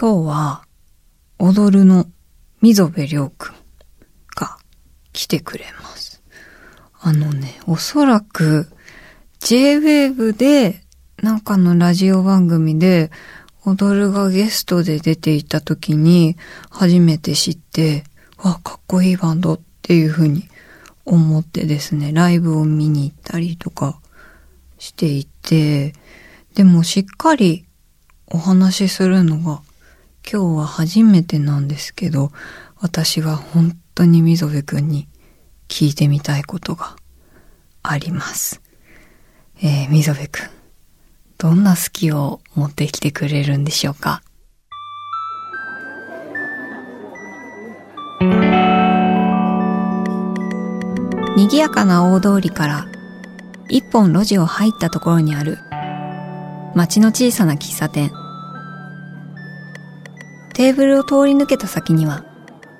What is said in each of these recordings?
今日は、踊るの溝部亮くんが来てくれます。あのね、おそらく J-Wave でなんかのラジオ番組で踊るがゲストで出ていた時に初めて知って、わ、かっこいいバンドっていう風に思ってですね、ライブを見に行ったりとかしていて、でもしっかりお話しするのが今日は初めてなんですけど、私は本当に溝部くんに聞いてみたいことがあります。えー、溝部くん、どんな好きを持ってきてくれるんでしょうか？賑やかな大通りから一本路地を入ったところにある街の小さな喫茶店。テーブルを通り抜けた先には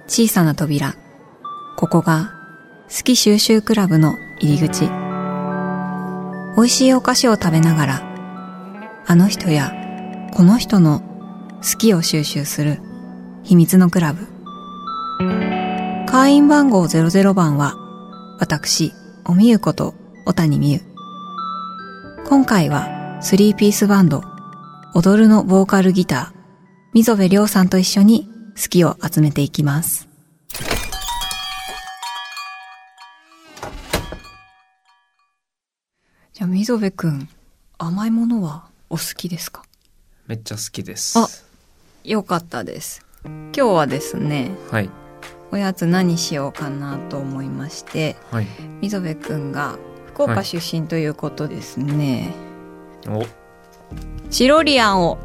小さな扉。ここが好き収集クラブの入り口。美味しいお菓子を食べながら、あの人やこの人の好きを収集する秘密のクラブ。会員番号00番は、私、おみゆこと小谷みゆ。今回は、スリーピースバンド、踊るのボーカルギター、溝部亮さんと一緒に好きを集めていきます。じゃあ、溝部くん、甘いものはお好きですか？めっちゃ好きです。あよかったです。今日はですね、はい。おやつ何しようかなと思いまして、はい。溝部くんが福岡出身ということですね。お、チロリアンを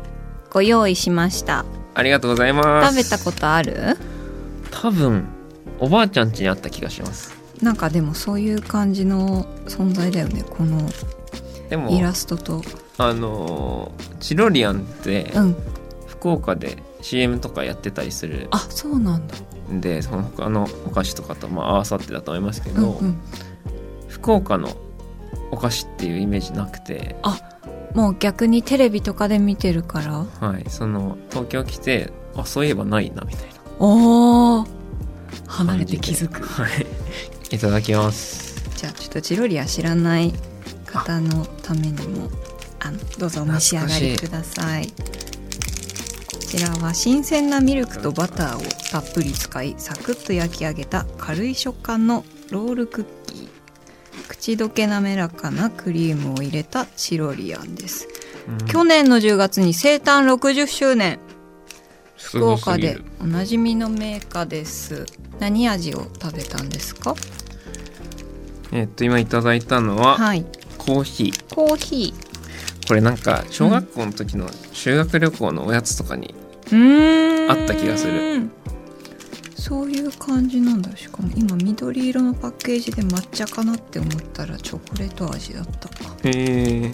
ご用意しました。ありがとうございます。食べたことある？多分、おばあちゃん家にあった気がします。なんかでもそういう感じの存在だよね。このでも、イラストと。あのーチロリアンって、うん。福岡で CM とかやってたりするあ、そうなんだ。んで、その他のお菓子とかと、まあ、合わさってだと思いますけど、うんうん。福岡のお菓子っていうイメージなくて、もう逆にテレビとかで見てるから？はい、その、東京来て、あ、そういえばないな、みたいな。おー。離れて気づく。はい。いただきます。じゃあちょっとチロリアン知らない方のためにもあのどうぞお召し上がりくださいこちらは新鮮なミルクとバターをたっぷり使いサクッと焼き上げた軽い食感のロールクッキー口どけ滑らかなクリームを入れたチロリアンです、うん。去年の10月に生誕60周年。す福岡でおなじみのメーカーです。何味を食べたんですか？えっと、今いただいたのは、はい。コーヒー。コーヒー。これなんか小学校の時の修学旅行のおやつとかに、あった気がするそういう感じなんだ。しかも今緑色のパッケージで抹茶かなって思ったらチョコレート味だったへえ。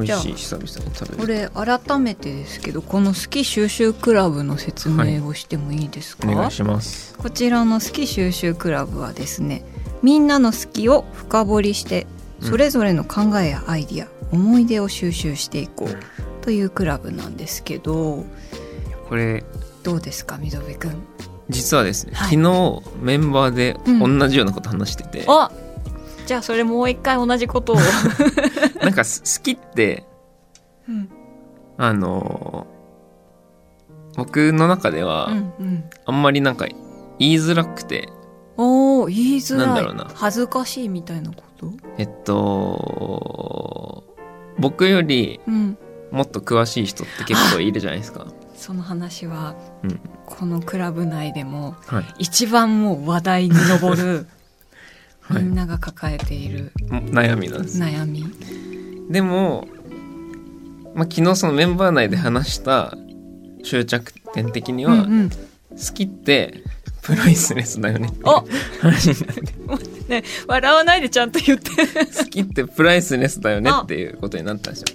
美じゃあ味しい久々に食べこるれ改めてですけどこの好き収集クラブの説明をしてもいいですか、お願いします。こちらの好き収集クラブはですねみんなの好きを深掘りしてうん。それぞれの考えやアイディア、思い出を収集していこうというクラブなんですけどこれどうですか溝部くん？実はですね、はい。昨日メンバーでうん。同じようなこと話してて、あじゃあそれもう一回同じことを、なんかす好きってうん。あのー僕の中ではうんうん、あんまりなんか言いづらくて。おお言いづらい。なんだろうな。恥ずかしいみたいなこと？えっと僕よりうん。もっと詳しい人って結構いるじゃないですか。その話はうん。このクラブ内でもはい、一番もう話題に上る はい。みんなが抱えている悩みなんです。悩み、でも、まあ、昨日そのメンバー内で話した終着点的には、うんうん。好きってプライスレスだよねって話になって。ね笑わないでちゃんと言って。好きってプライスレスだよねっていうことになったんですよ。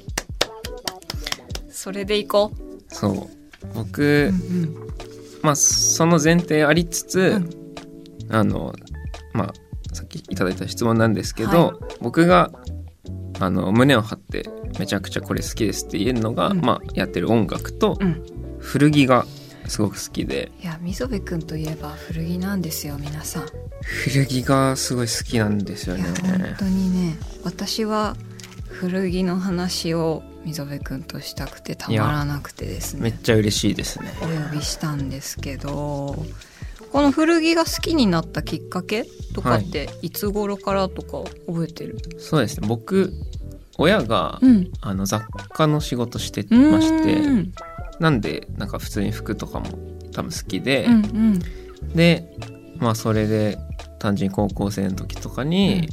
それでいこそう僕、う、うん。まあその前提ありつつ、うん。あのまあさっきいただいた質問なんですけど、は僕があの胸を張ってめちゃくちゃこれ好きですって言えるのが、うん。まあやってる音楽とうん。古着がすごく好きで。いや溝部くんといえば古着なんですよ皆さん。古着がすごい好きなんですよね。本当にね私は古着の話を溝部くんとしたくてたまらなくてですね。めっちゃ嬉しいですね。お呼びしたんですけどこの古着が好きになったきっかけとかってい。つ頃からとか覚えてる、そうですね。僕親が、うん。あの雑貨の仕事してましてうんなんでなんか普通に服とかも多分好きで、うんうん。でまあそれで単純に高校生の時とかに、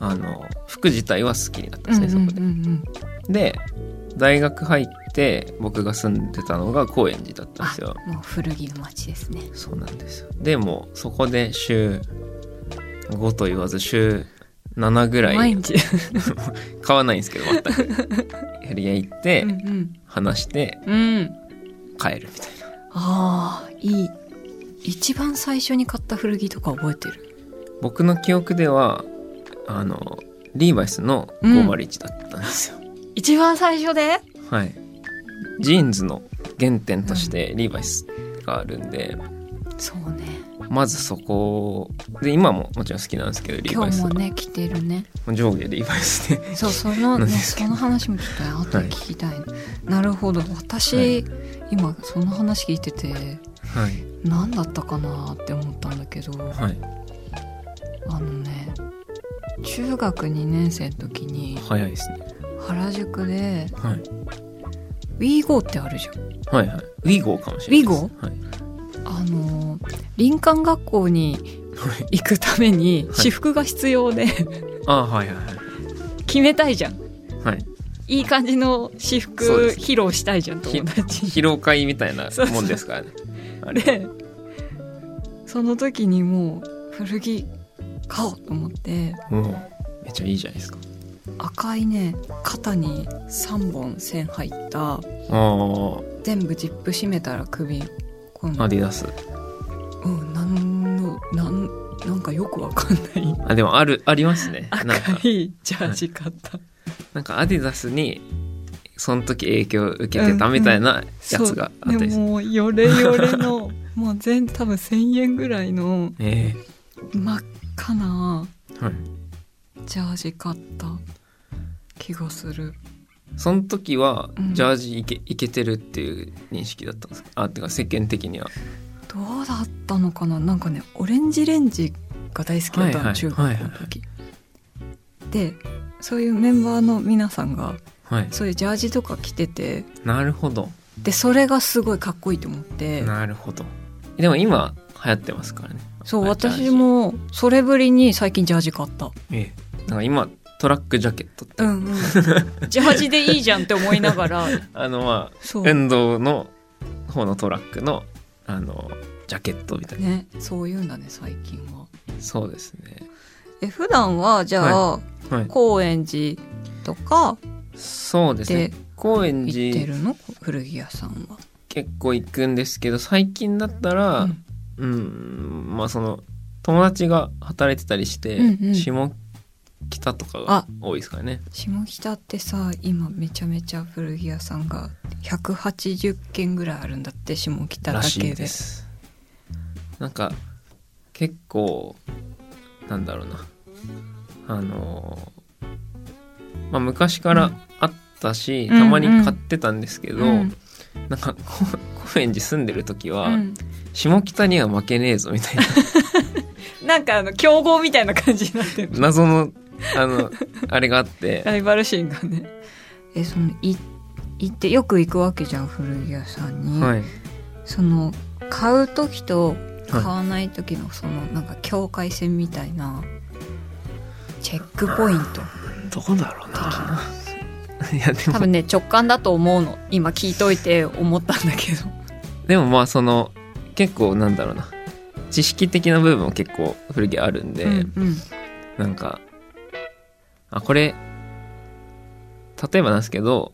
あの服自体は好きになったんですね、そこでうんうん。うんで。大学入って僕が住んでたのが高円寺だったんですよ。あもう古着の街ですね。そうなんですよ。でもそこで週5と言わず週7ぐらい。毎日。買わないんですけど全く。ヘリ屋行ってうんうん。話してうん。帰るみたいな。ああいい。一番最初に買った古着とか覚えてる？僕の記憶ではあのリーバイスの501だったんですよ、一番最初で？はい。ジーンズの原点としてリーバイスがあるんで、そうね。まずそこで今ももちろん好きなんですけどリー今日バイスは。もね着てるね。上下リーバイスで。そうそのねその話もちょっと後で聞きたい、なるほど。私、はい。今その話聞いててはい。何だったかなって思ったんだけど。はい。あのね中学2年生の時に早いですね。原宿ではい。WeGo ってあるじゃん。はいはい。 WEGO かもしれないです。WeGo？はい。あの林間学校にはい。行くためにはい。私服が必要で、あはいはい決めたいじゃん。はい。はいいい感じの私そう服です。披露したいじゃん友達に。披露会みたいなもんですからね。あれでその時にもう古着買おうと思って。もうめっちゃいいじゃないですか。赤いね肩に3本線入った。あ全部ジップ閉めたら首こあのアディダス。うんなんのなんなんかよくわかんない。あでもあるありますね。なん赤か。いジャージ買った、なんかアディダスにその時影響を受けてたみたいなやつがあったりすももう。ヨレヨレのもう全多分1,000円ぐらいのえ。真っ赤な。えはい。ジャージ買った気がする。その時はうん。ジャージいけ,、いけてるっていう認識だったんですか？あてか世間的には。どうだったのかな？なんかねオレンジレンジが大好きだったの、はいはい。中学校の時、でそういうメンバーの皆さんがはい。そういうジャージとか着ててなるほど。でそれがすごいかっこいいと思って。なるほど。でも今流行ってますからねそう私もそれぶりに最近ジャージ買った。ええ。なんか今トラックジャケットって、うんうん。ジャージでいいじゃんって思いながら。あのまあ運動の方のトラックのあのジャケットみたいな、ねそういうんだね最近は。そうですね。え普段はじゃあ、はい。高円寺とかそうですね。で高円行って寺るの？古着屋さんは。結構行くんですけど最近だったらうんうんまあその友達が働いてたりして、うんうん。下北とかがあ。多いですからね。下北ってさ今めちゃめちゃ古着屋さんが180軒ぐらいあるんだって下北だらしいけでです。なんか結構なんだろうな。あのまあ昔からあったし、うん。たまに買ってたんですけど、うん。なんかこ 高円寺住んでる時は、うん下北には負けねえぞみたいな。なんかあの競合みたいな感じになってる。謎のあの あれがあって。ライバル心がね。えそのい行ってよく行くわけじゃん古着屋さんに、はい。その買う時と買はわない時のそのなんか境界線みたいなチェックポイント。いどうだろうな。いやでも。多分ね直感だと思うの。今聞いといて思ったんだけど。でもまあその結構なんだろうな。知識的な部分も結構古着あるんで、うんうん。なんかあこれ例えばなんですけど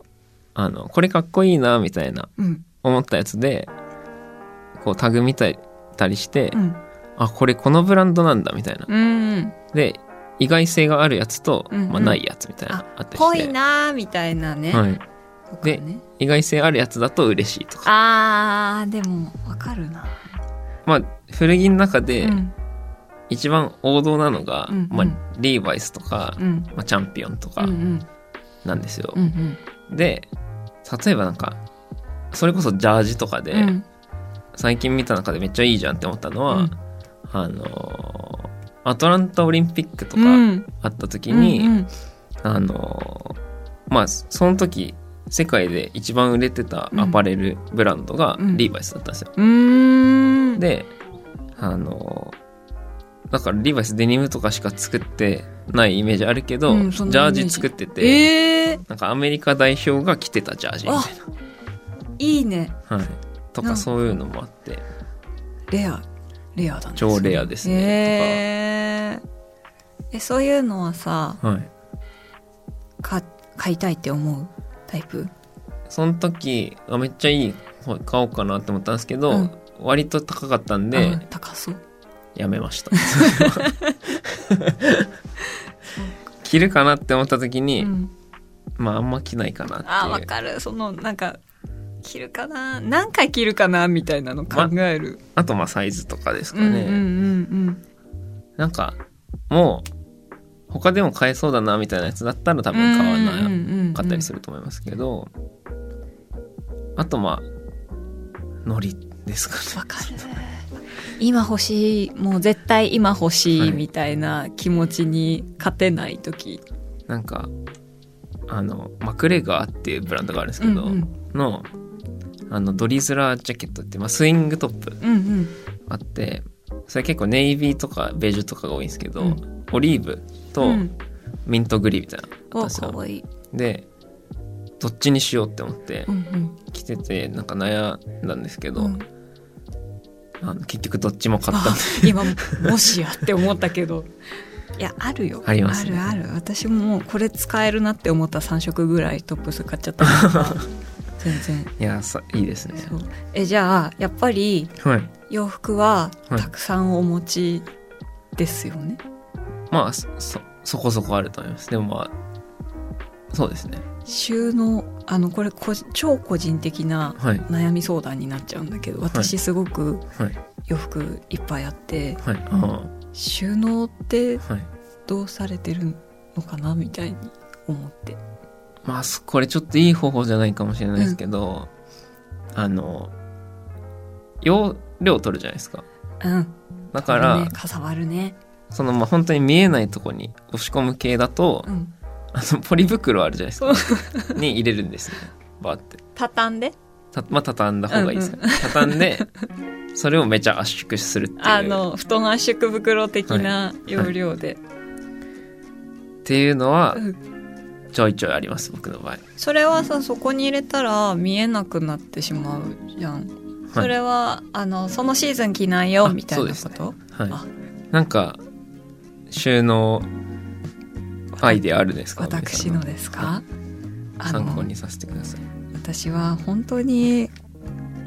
あのこれかっこいいなみたいなうん。思ったやつでこうタグ見たりして、うん。あこれこのブランドなんだみたいな。うんで意外性があるやつと、うんうん。まあ、ないやつみたいな、ああったりして。ぽいなーみたいなね、はい、でね。意外性あるやつだと嬉しいとか。あーでもわかるな。まあ古着の中でうん。一番王道なのが、うんまあ、リーバイスとか、うん。まあ、チャンピオンとかうんうん。なんですよ、うん。で例えばなんかそれこそジャージとかで、うん。最近見た中でめっちゃいいじゃんって思ったのは、うん。あのーアトランタオリンピックとかうん。あった時に、うんうん。あのーまあその時世界で一番売れてたアパレルブランドがうん。リーバイスだったんですよ。うーん。であのーだからリーバイスデニムとかしか作ってないイメージあるけど、うんジ。ャージジ作ってて、ええなんかアメリカ代表が着てたジャージみたいいいね。な。はい。とかそういうのもあって、レア。レアだね。超レアですね。えー。えそういうのはさはい。か買いたいって思う？タイプ？その時あめっちゃいい方買おうかなって思ったんですけど、うん。割と高かったんあで高そう。やめました。着るかなって思った時に、うん。まああんま着ないかなってあわかる。そのなんか着るかな？何回着るかなみたいなの考える、あとまあサイズとかですかね、うんうんうん。なんかもう他でも買えそうだなみたいなやつだったら多うん分買わうんうんうんうんなかったりすると思いますけど、あとまあノリですかね。わかる今欲しいもう絶対今欲しはいいみたいな気持ちに勝てない時、なんかあのマクレガーっていうブランドがあるんですけど、うんうん。のあのドリズラージャケットって、まあ、スイングトップ。うんうん。あってそれ結構ネイビーとかベージュとかが多いんですけど、うん。オリーブとうん。ミントグリーみたいな。のあったんわですよ、かわいい、でどっちにしようって思ってうんうん。着ててなんか悩んだんですけど、うん。あの結局どっちも買ったんあで今もしやって思ったけど。いやあるよ。ありますね。あるある。私もこれ使えるなって思った3色ぐらいトップス買っちゃった。全然。いやさいいですね。えじゃあやっぱりはい。洋服ははい。たくさんお持ちですよね、まあそそそこそこあると思います。でもまあそうですね。収納あのこれ個人超個人的なはい。悩み相談になっちゃうんだけど私すごくはい。洋服いっぱいあってはい。あ収納ってどうされてるのかなみたいに思って。まあそこれちょっといい方法じゃないかもしれないですけど、あの容量取るじゃないですか。うん。だから、ね、かさばるねそのまあ本当に見えないとこに押し込む系だと、うん。あのポリ袋あるじゃないですか。に入れるんですねバーって。畳んで？たまあ畳んだ方がいいです。よ、畳んでそれをめちゃ圧縮するっていう。あの布団圧縮袋的な要領で、っていうのはうん。ちょいちょいあります僕の場合。それはさそこに入れたら見えなくなってしまうじゃん、それはあのそのシーズン着ないよあみたいなこそうですと、はい。あ。なんか収納アイデアあるんですか？私のですか？あ参考のにさせてください。私は本当に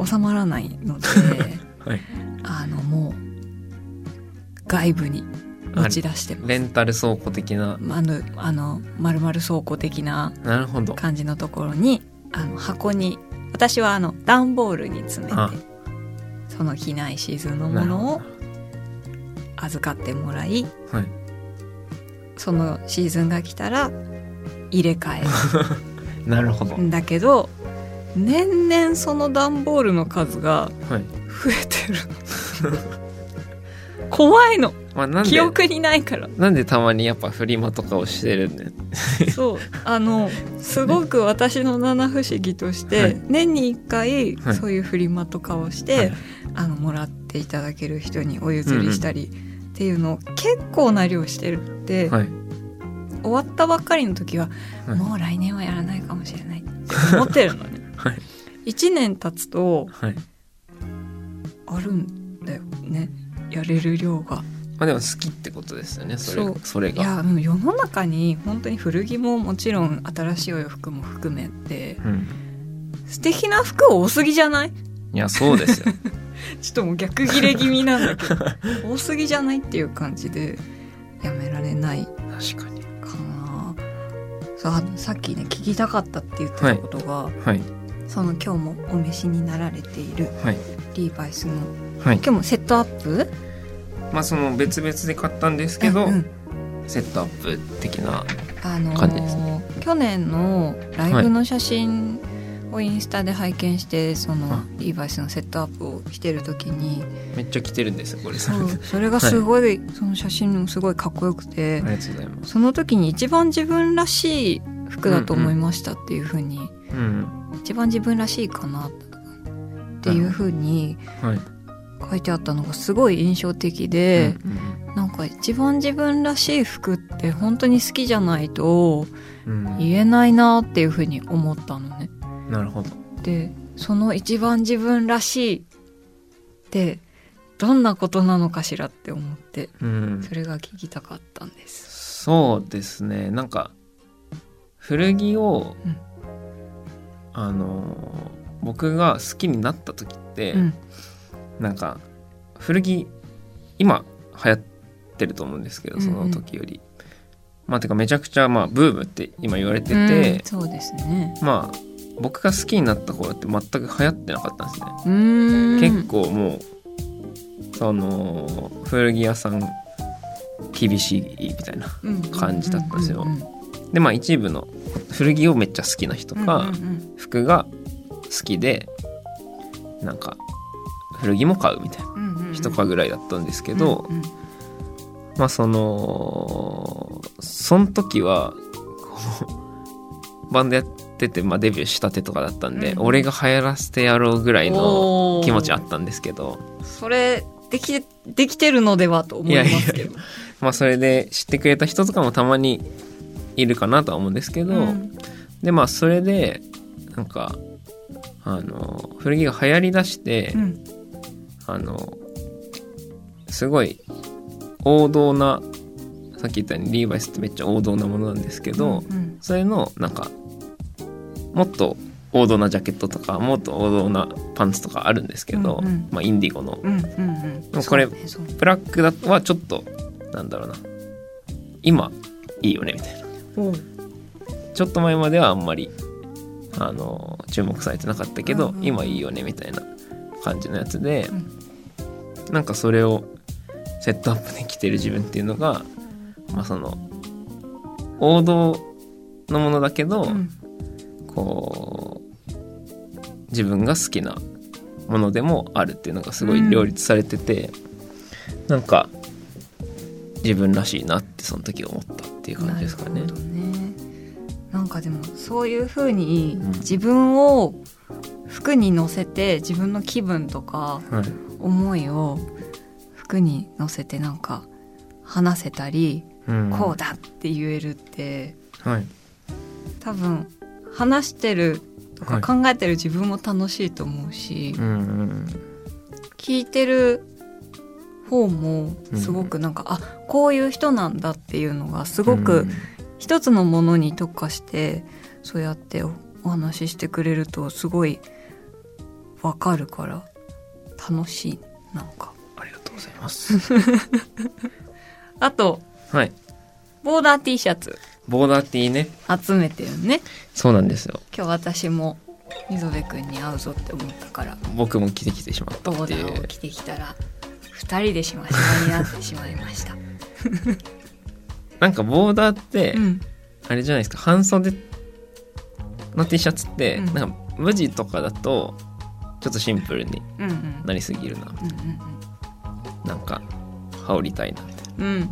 収まらないので はい。あのもう外部に持ち出してます。レンタル倉庫的な？あのあの丸々倉庫的ななるほど。感じのところにあの箱に私はあの段ボールに詰めあ。てその着ないシーズンのものを預かってもらいどはい。そのシーズンが来たら入れ替え。なるほど、だけど年々その段ボールの数がはい。増えてる。怖いの。まあ記憶にないから。なんでたまにやっぱフリマとかをしてるんでそう。あのすごく私の七不思議として、はい。年に1回はい。そういうフリマとかをして、はい。あのもらっていただける人にお譲りしたりっていうのを結構な量してるって、はい。終わったばっかりの時は、はい。もう来年はやらないかもしれないって思ってるのね。はい。1年経つとはい。あるんだよね。やれる量が。まあでも好きってことですよねそれそう。それが。いやうん世の中に本当に古着ももちろん新しいお洋服も含めてうん。素敵な服多すぎじゃない？いやそうですよ ちょっともう逆ギレ気味なんだけど 多すぎじゃないっていう感じでやめられない確かに。かな。そうあのさっきね聞きたかったって言ってたことが、はい。その今日もお召しになられているはい。リーバイスのはい。今日もセットアップ？まあその別々で買ったんですけど、うんうん。セットアップ的なあのー感じです去年のライブの写真をインスタで拝見して、そのあリーバイスのセットアップをしてる時に。めっちゃ着てるんですよこれ。そう。それがすごい、その写真もすごいかっこよくて、ありがとうございます。その時に一番自分らしい服だと思いましたっていうふうに、うん。一番自分らしいかなっていうふうにはい。書いてあったのがすごい印象的で、うんなんか一番自分らしい服って本当に好きじゃないとうんうん。言えないなっていうふうに思ったのね。なるほど。でその一番自分らしいってどんなことなのかしらって思ってうん。それが聞きたかったんです。そうですね。なんか古着を、うん。あの僕が好きになった時って、うん。なんか古着今流行ってると思うんですけどその時より、まあてかめちゃくちゃまあブームって今言われてて、うんそうですね。まあ僕が好きになった頃って全く流行ってなかったんですね、結構もうその古着屋さん厳しいみたいな感じだったんですよ。でまあ一部の古着をめっちゃ好きな人か、服が好きでなんか古着も買うみたいな人かぐらいだったんですけど、まあそのその時はこうバンドやってて、まあ、デビューしたてとかだったんで、うん俺が流行らせてやろうぐらいの気持ちあったんですけど。それできできてるのではと思いますけど。まあそれで知ってくれた人とかもたまにいるかなとは思うんですけど、うん。でまあそれでなんかあの古着が流行りだして、うん。あのすごい王道なさっき言ったようにリーバイスってめっちゃ王道なものなんですけど、うん。それのなんかもっと王道なジャケットとかもっと王道なパンツとかあるんですけど、うんうん。まあ、インディゴの。うんうんうん。もこれねブラックだはちょっとなんだろうな。今いいよねみたいな。ちょっと前まではあんまりあの注目されてなかったけど、うんうん。今いいよねみたいな感じのやつで、うん。なんかそれをセットアップで着てる自分っていうのがまあその王道のものだけど、うんこう自分が好きなものでもあるっていうのがすごい両立されてて、なんか自分らしいなってその時思ったっていう感じですかね。なね。なんかでもそういうふうにうん。自分を服に乗せて自分の気分とかはい。思いを服に乗せてなんか話せたり、うん。こうだって言えるってはい。多分話してるとかはい。考えてる自分も楽しいと思うし、うんうん聞いてる方もすごくなんか、あこういう人なんだっていうのがすごく、うん。一つのものに特化してそうやっておお話ししてくれるとすごいわかるから楽しいなんか。ありがとうございます。あとはい。ボーダー T シャツボーダーティーね。集めてるねそうなんですよ。今日私も溝部君に会うぞって思ったから僕も着てきてしまったボーダーを。着てきたら2人でしましまになってしまいました なんかボーダーって、うんあれじゃないですか、半袖の T シャツって、うんなんか無地とかだと、ちょっとシンプルにうんうんなりすぎるな。うんなんか、羽織りたいなみたいうんうんな。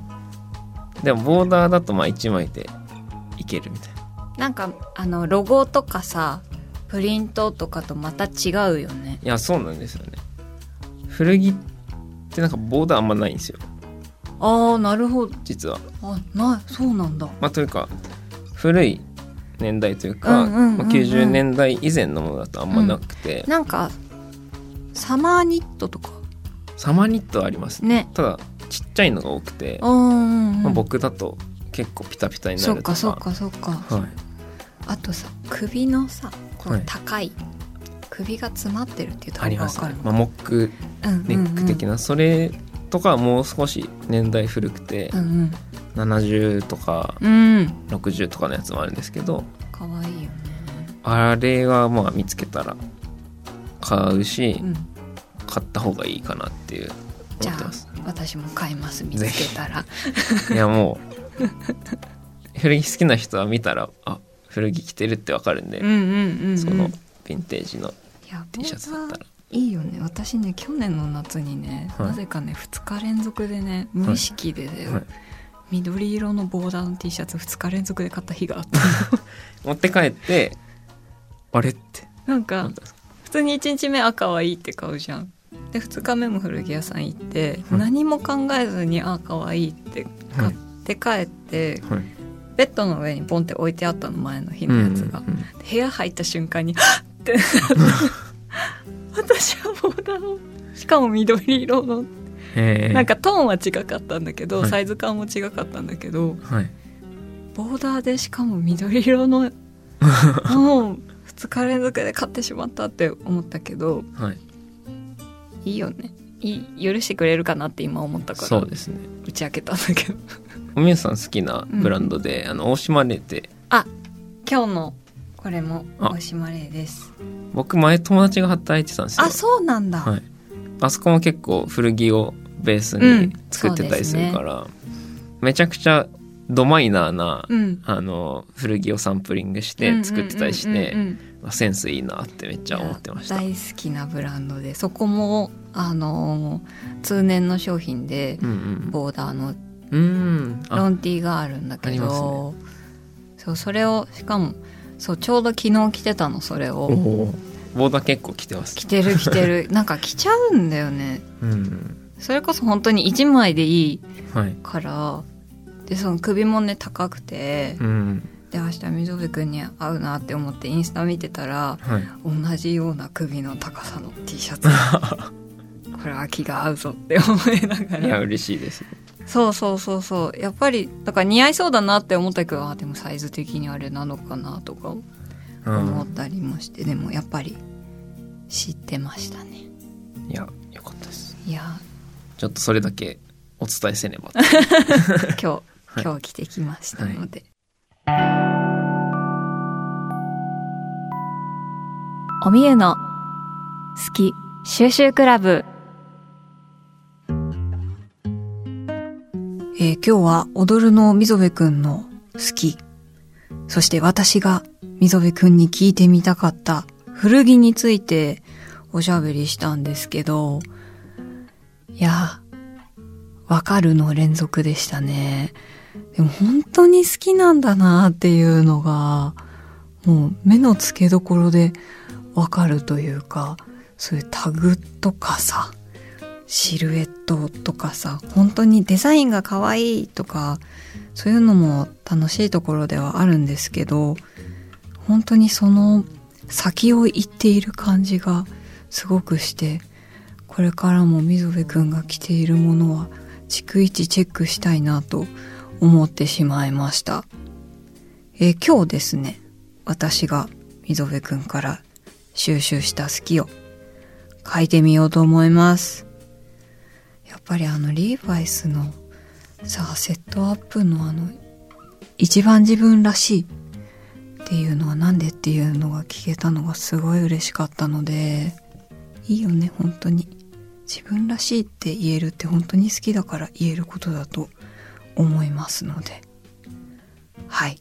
でもボーダーだとまあ1枚でいけるみたいな。なんかあのロゴとかさプリントとかとまた違うよね。いや、そうなんですよね。古着ってなんかボーダーあんまないんですよ、ああなるほど。実は。あないそうなんだ。まあというか、古い年代というか、うんうんうんうん。まあ90年代以前のものだとあんまなくて、なんかサマーニットとか。サマーニットはありますね。ね。ただ、ちっちゃいのが多くて、うんうんうん。まあ、僕だと結構ピタピタになるとか。そっかそっかそっか、はい。あとさ首のさこはい。う高い、首が詰まってるっていうとありますかまあ、モックうんうんうん。ネック的な、それとかはもう少し年代古くてうん70とかうん。うん60とかのやつもあるんですけどかわいいよね。あれはまあ見つけたら買うし、うん。買った方がいいかなっていう。じゃあ思ってます。私も買います。見つけたら。いやもう 古着好きな人は見たらあ古着着てるってわかるんで、うんうんうん、うん、そのヴィンテージの T シャツだったら。いいよね。私ね去年の夏にね、はい。なぜかね2日連続でね無意識で、はい。緑色のボーダーの T シャツ2日連続で買った日があった 持って帰ってあれって。なんか普通に1日目あ可愛いって買うじゃん。で2日目も古着屋さん行って、はい。何も考えずにあ可愛いって買って帰って、はい。ベッドの上にポンって置いてあったの前の日のやつが、うんうん部屋入った瞬間にハッってなった 私はボーダーをしかも緑色の。なんかトーンは違かったんだけど、はい。サイズ感も違かったんだけどはい。ボーダーでしかも緑色の もう2日連続で買ってしまったって思ったけどはい。いいよね。いい許してくれるかなって今思ったから。そうですね。打ち明けたんだけどおみゆさん好きなブランドで、あの大島レって。今日のこれもあ。大島麗です。僕前友達が働いてたんですよ。あそうなんだ、はい、あそこも結構古着をベースうんに作ってたりするから、めちゃくちゃドマイナーな、うん。あの古着をサンプリングして作ってたりして、センスいいなってめっちゃ思ってました。大好きなブランドでそこもあの通年の商品でうんうん。ボーダーのうん。あロンティーがあるんだけど、そうそれをしかもそうちょうど昨日着てたのそれを。おおボーダー結構着てます。着てる 着てる。なんか着ちゃうんだよね。うん。それこそ本当に1枚でいいはい。からでその首もね高くてうん。で明日溝部君に合うなって思ってインスタ見てたらはい。同じような首の高さの T シャツこれは気が合うぞって思いながいやら嬉しいですそうそうそうそう。やっぱりだから似合いそうだなって思ったけどあでもサイズ的にあれなのかなとかうん。思ったりもして、でもやっぱり知ってましたね。いやよかったです。いや。ちょっとそれだけお伝えせねば。と 今日はい。今日着てきましたので、おみゆの好き収集クラブえー今日は踊るの溝部くんの好き。そして私が溝部くんに聞いてみたかった古着についておしゃべりしたんですけど。いやわかるの連続でしたね。でも本当に好きなんだなっていうのが、もう目の付けどころでわかるというか、そういうタグとかさ、シルエットとかさ、本当にデザインが可愛いとか、そういうのも楽しいところではあるんですけど、本当にその先を行っている感じがすごくして、これからも溝部くんが着ているものは逐一チェックしたいなと思ってしまいました。えー今日ですね、私が溝部くんから収集した好きを書いてみようと思います。やっぱりあのリーバイスのさあセットアップのあの一番自分らしいっていうのはなんでっていうのが聞けたのがすごい嬉しかったのでいいよね本当に。自分らしいって言えるって本当に好きだから言えることだと思いますので。はい。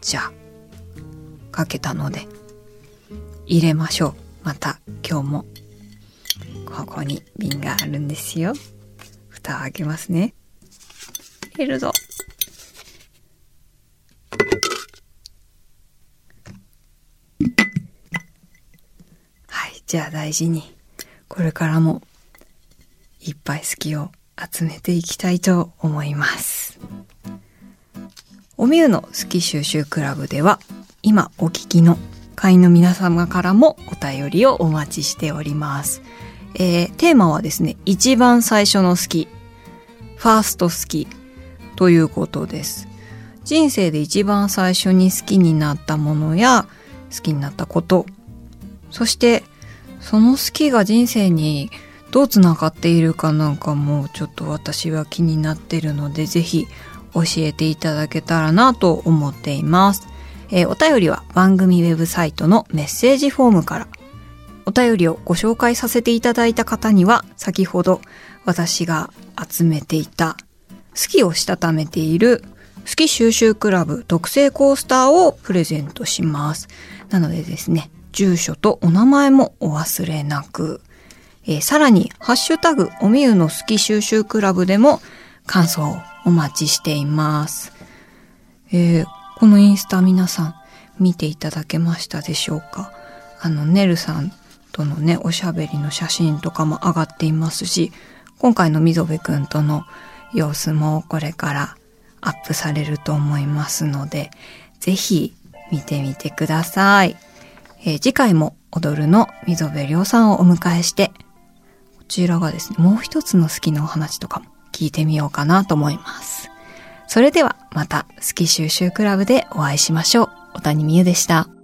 じゃあ書けたので入れましょう。また今日もここに瓶があるんですよ。蓋を開けますね入れるぞはいじゃあ大事にこれからもいっぱい好きを集めていきたいと思います。おみゆの好き収集クラブでは今お聞きの会員の皆様からもお便りをお待ちしております。えーテーマはですね、一番最初の好き、ファースト好きということです。人生で一番最初に好きになったものや好きになったこと、そしてその好きが人生にどうつながっているかなんかもうちょっと私は気になってるので、ぜひ教えていただけたらなと思っています。えーお便りは番組ウェブサイトのメッセージフォームから。お便りをご紹介させていただいた方には、先ほど私が集めていた、好きをしたためている、好き収集クラブ特製コースターをプレゼントします。なのでですね、住所とお名前もお忘れなく。えーさらに、ハッシュタグ、おみゆの好き収集クラブでも感想をお待ちしています。えーこのインスタ皆さん見ていただけましたでしょうか？あの、ねるさんとのね、おしゃべりの写真とかも上がっていますし、今回の溝部くんとの様子もこれからアップされると思いますので、ぜひ見てみてください。えー次回も踊るの溝部亮さんをお迎えして、こちらがですね、もう一つの好きなお話とかも聞いてみようかなと思います。それではまた好き収集クラブでお会いしましょう。小谷美優でした。